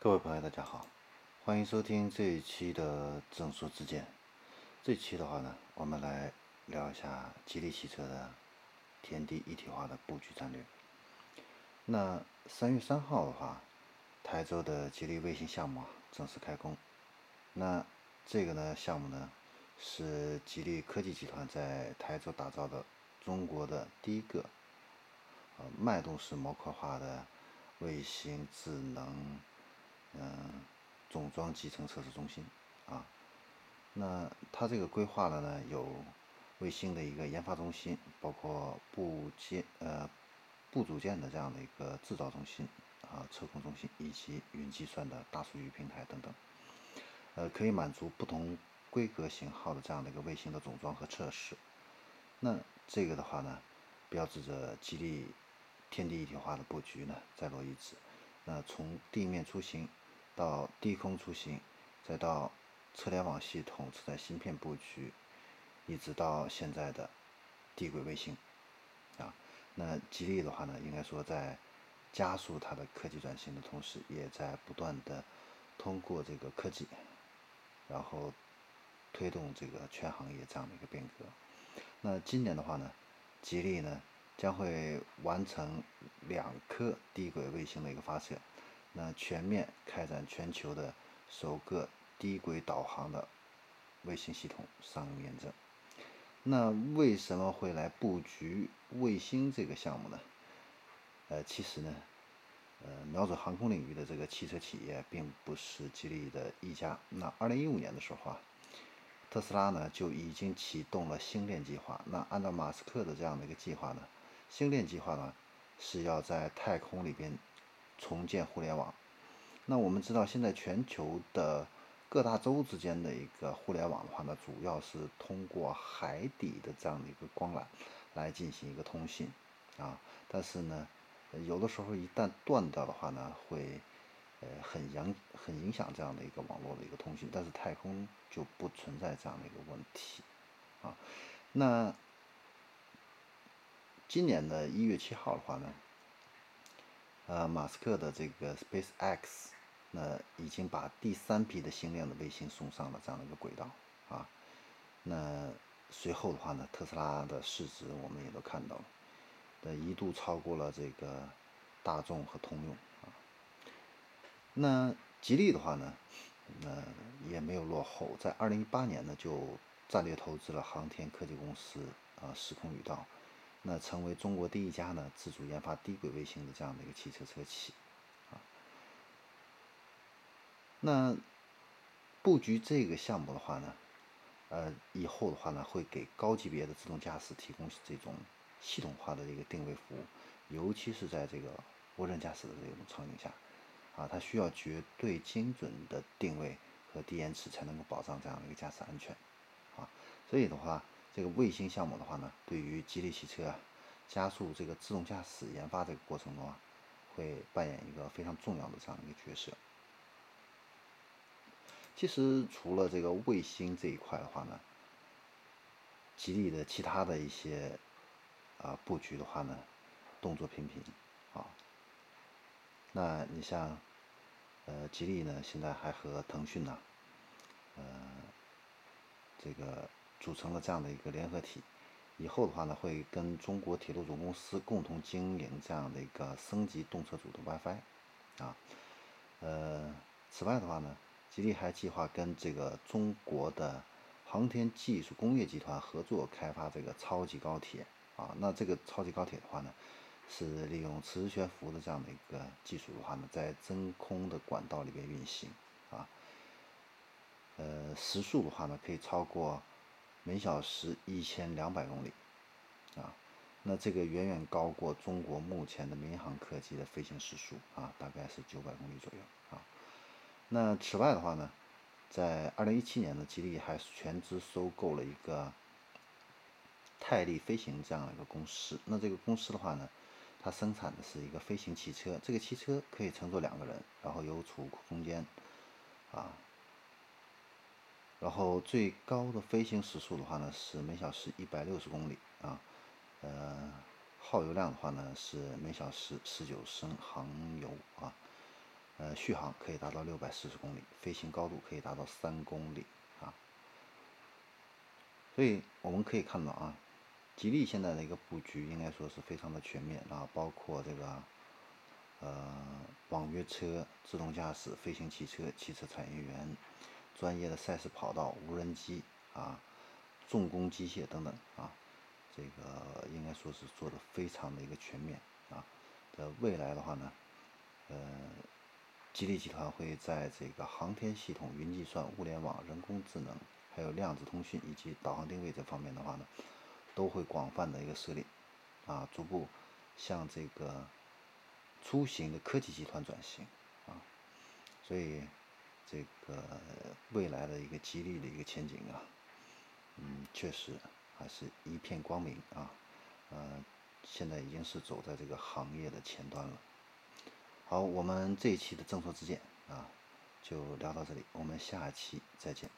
各位朋友，大家好，欢迎收听这一期的正说之见。这期的话呢，我们来聊一下吉利汽车的天地一体化的布局战略。那三月三号的话，台州的吉利卫星项目啊正式开工。那这个呢项目呢，是吉利科技集团在台州打造的中国的第一个呃脉动式模块化的卫星智能。嗯，总装集成测试中心啊，那它这个规划了呢，有卫星的一个研发中心，包括部件呃部组件的这样的一个制造中心啊，测控中心以及云计算的大数据平台等等，呃，可以满足不同规格型号的这样的一个卫星的总装和测试。那这个的话呢，标志着吉利天地一体化的布局呢在落一指。那从地面出行。到低空出行，再到车联网系统、车载芯片布局，一直到现在的地轨卫星，啊，那吉利的话呢，应该说在加速它的科技转型的同时，也在不断的通过这个科技，然后推动这个全行业这样的一个变革。那今年的话呢，吉利呢将会完成两颗低轨卫星的一个发射。那全面开展全球的首个低轨导航的卫星系统商用验证。那为什么会来布局卫星这个项目呢？呃，其实呢，呃，瞄准航空领域的这个汽车企业并不是吉利的一家。那二零一五年的时候啊，特斯拉呢就已经启动了星链计划。那按照马斯克的这样的一个计划呢，星链计划呢是要在太空里边。重建互联网。那我们知道，现在全球的各大洲之间的一个互联网的话呢，主要是通过海底的这样的一个光缆来进行一个通信啊。但是呢，有的时候一旦断掉的话呢，会呃很影很影响这样的一个网络的一个通信。但是太空就不存在这样的一个问题啊。那今年的一月七号的话呢？呃，马斯克的这个 SpaceX，那已经把第三批的星链的卫星送上了这样的一个轨道啊。那随后的话呢，特斯拉的市值我们也都看到了，那一度超过了这个大众和通用啊。那吉利的话呢，那也没有落后，在二零一八年呢就战略投资了航天科技公司啊，时空宇道。那成为中国第一家呢自主研发低轨卫星的这样的一个汽车车企，啊，那布局这个项目的话呢，呃，以后的话呢会给高级别的自动驾驶提供这种系统化的一个定位服务，尤其是在这个无人驾驶的这种场景下，啊，它需要绝对精准的定位和低延迟才能够保障这样的一个驾驶安全，啊，所以的话。这个卫星项目的话呢，对于吉利汽车啊，加速这个自动驾驶研发这个过程中啊，会扮演一个非常重要的这样一个角色。其实除了这个卫星这一块的话呢，吉利的其他的一些啊布局的话呢，动作频频啊。那你像呃吉利呢，现在还和腾讯呢，呃这个。组成了这样的一个联合体，以后的话呢，会跟中国铁路总公司共同经营这样的一个升级动车组的 WiFi，啊，呃，此外的话呢，吉利还计划跟这个中国的航天技术工业集团合作开发这个超级高铁，啊，那这个超级高铁的话呢，是利用磁悬浮的这样的一个技术的话呢，在真空的管道里边运行，啊，呃，时速的话呢，可以超过。每小时一千两百公里，啊，那这个远远高过中国目前的民航客机的飞行时速啊，大概是九百公里左右啊。那此外的话呢，在二零一七年呢，吉利还全资收购了一个泰利飞行这样的一个公司。那这个公司的话呢，它生产的是一个飞行汽车，这个汽车可以乘坐两个人，然后有储物空间，啊。然后最高的飞行时速的话呢是每小时一百六十公里啊，呃，耗油量的话呢是每小时十九升航油啊，呃，续航可以达到六百四十公里，飞行高度可以达到三公里啊。所以我们可以看到啊，吉利现在的一个布局应该说是非常的全面啊，包括这个呃网约车、自动驾驶、飞行汽车、汽车产业园、专业的赛事跑道、无人机啊、重工机械等等啊，这个应该说是做的非常的一个全面啊。呃，未来的话呢，呃，吉利集团会在这个航天系统、云计算、物联网、人工智能。还有量子通讯以及导航定位这方面的话呢，都会广泛的一个设立，啊，逐步向这个出行的科技集团转型，啊，所以这个未来的一个激励的一个前景啊，嗯，确实还是一片光明啊，呃，现在已经是走在这个行业的前端了。好，我们这一期的正说之见啊，就聊到这里，我们下期再见。